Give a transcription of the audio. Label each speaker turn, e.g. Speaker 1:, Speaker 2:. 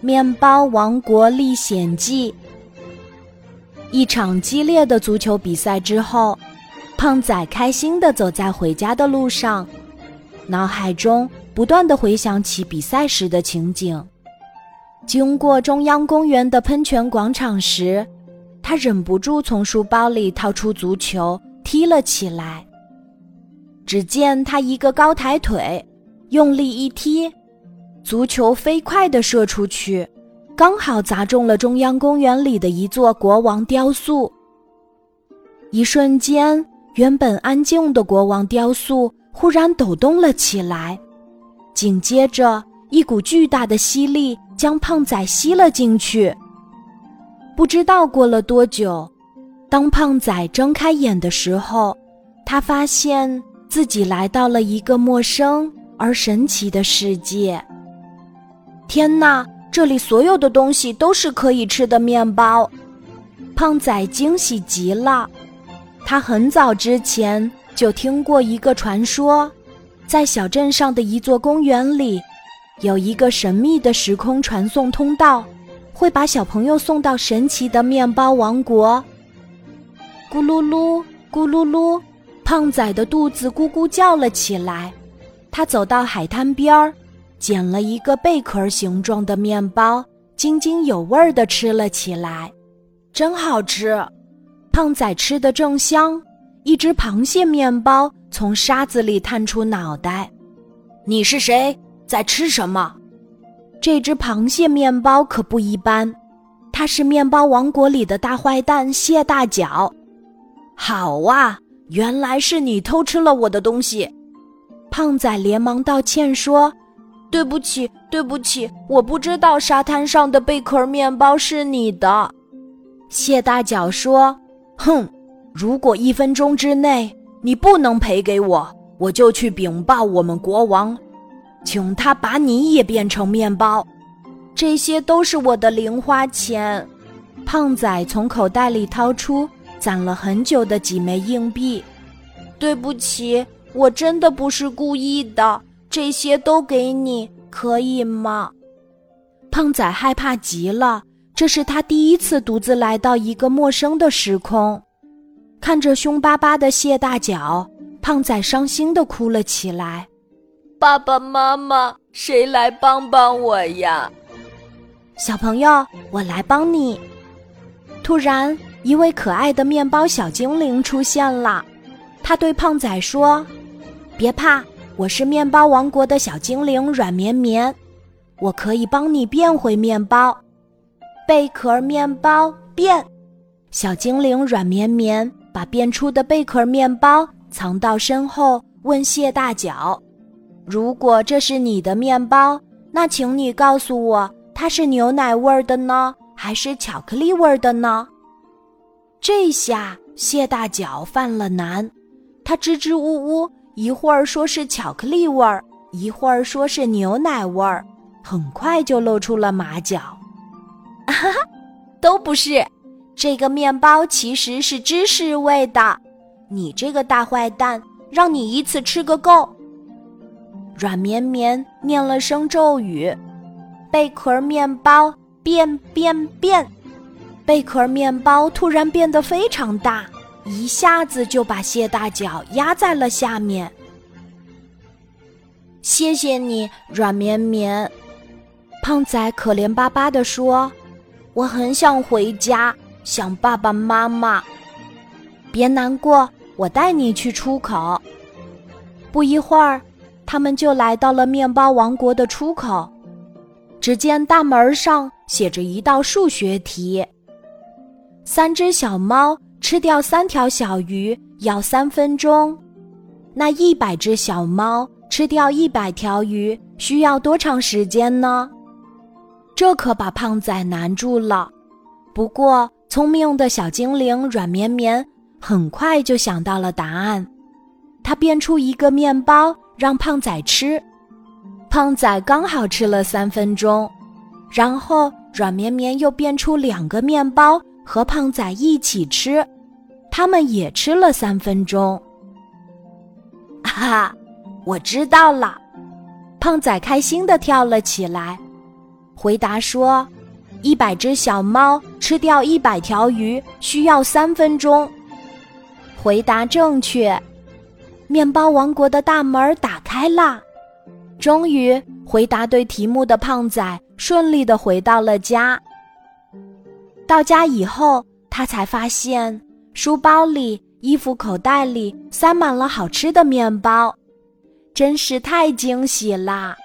Speaker 1: 面包王国历险记。一场激烈的足球比赛之后，胖仔开心的走在回家的路上，脑海中不断的回想起比赛时的情景。经过中央公园的喷泉广场时，他忍不住从书包里掏出足球踢了起来。只见他一个高抬腿，用力一踢，足球飞快地射出去，刚好砸中了中央公园里的一座国王雕塑。一瞬间，原本安静的国王雕塑忽然抖动了起来，紧接着一股巨大的吸力将胖仔吸了进去。不知道过了多久，当胖仔睁开眼的时候，他发现。自己来到了一个陌生而神奇的世界。天哪，这里所有的东西都是可以吃的面包！胖仔惊喜极了。他很早之前就听过一个传说，在小镇上的一座公园里，有一个神秘的时空传送通道，会把小朋友送到神奇的面包王国。咕噜噜，咕噜噜。胖仔的肚子咕咕叫了起来，他走到海滩边儿，捡了一个贝壳形状的面包，津津有味地吃了起来，真好吃！胖仔吃得正香，一只螃蟹面包从沙子里探出脑袋：“
Speaker 2: 你是谁？在吃什么？”
Speaker 1: 这只螃蟹面包可不一般，它是面包王国里的大坏蛋蟹大脚。
Speaker 2: 好啊！原来是你偷吃了我的东西，
Speaker 1: 胖仔连忙道歉说：“对不起，对不起，我不知道沙滩上的贝壳面包是你的。”蟹大脚说：“
Speaker 2: 哼，如果一分钟之内你不能赔给我，我就去禀报我们国王，请他把你也变成面包。
Speaker 1: 这些都是我的零花钱。”胖仔从口袋里掏出。攒了很久的几枚硬币，对不起，我真的不是故意的，这些都给你，可以吗？胖仔害怕极了，这是他第一次独自来到一个陌生的时空，看着凶巴巴的谢大脚，胖仔伤心的哭了起来。
Speaker 3: 爸爸妈妈，谁来帮帮我呀？
Speaker 1: 小朋友，我来帮你。突然。一位可爱的面包小精灵出现了，他对胖仔说：“别怕，我是面包王国的小精灵软绵绵，我可以帮你变回面包。贝壳面包变，小精灵软绵绵把变出的贝壳面包藏到身后，问谢大脚：如果这是你的面包，那请你告诉我，它是牛奶味的呢，还是巧克力味的呢？”这下蟹大脚犯了难，他支支吾吾，一会儿说是巧克力味儿，一会儿说是牛奶味儿，很快就露出了马脚。哈哈，都不是，这个面包其实是芝士味的。你这个大坏蛋，让你一次吃个够。软绵绵念了声咒语，贝壳面包变变变。贝壳面包突然变得非常大，一下子就把谢大脚压在了下面。谢谢你，软绵绵。胖仔可怜巴巴地说：“我很想回家，想爸爸妈妈。”别难过，我带你去出口。不一会儿，他们就来到了面包王国的出口。只见大门上写着一道数学题。三只小猫吃掉三条小鱼要三分钟，那一百只小猫吃掉一百条鱼需要多长时间呢？这可把胖仔难住了。不过，聪明的小精灵软绵绵很快就想到了答案，他变出一个面包让胖仔吃，胖仔刚好吃了三分钟，然后软绵绵又变出两个面包。和胖仔一起吃，他们也吃了三分钟。哈哈，我知道了！胖仔开心的跳了起来。回答说：“一百只小猫吃掉一百条鱼需要三分钟。”回答正确，面包王国的大门打开啦！终于，回答对题目的胖仔顺利的回到了家。到家以后，他才发现书包里、衣服口袋里塞满了好吃的面包，真是太惊喜啦！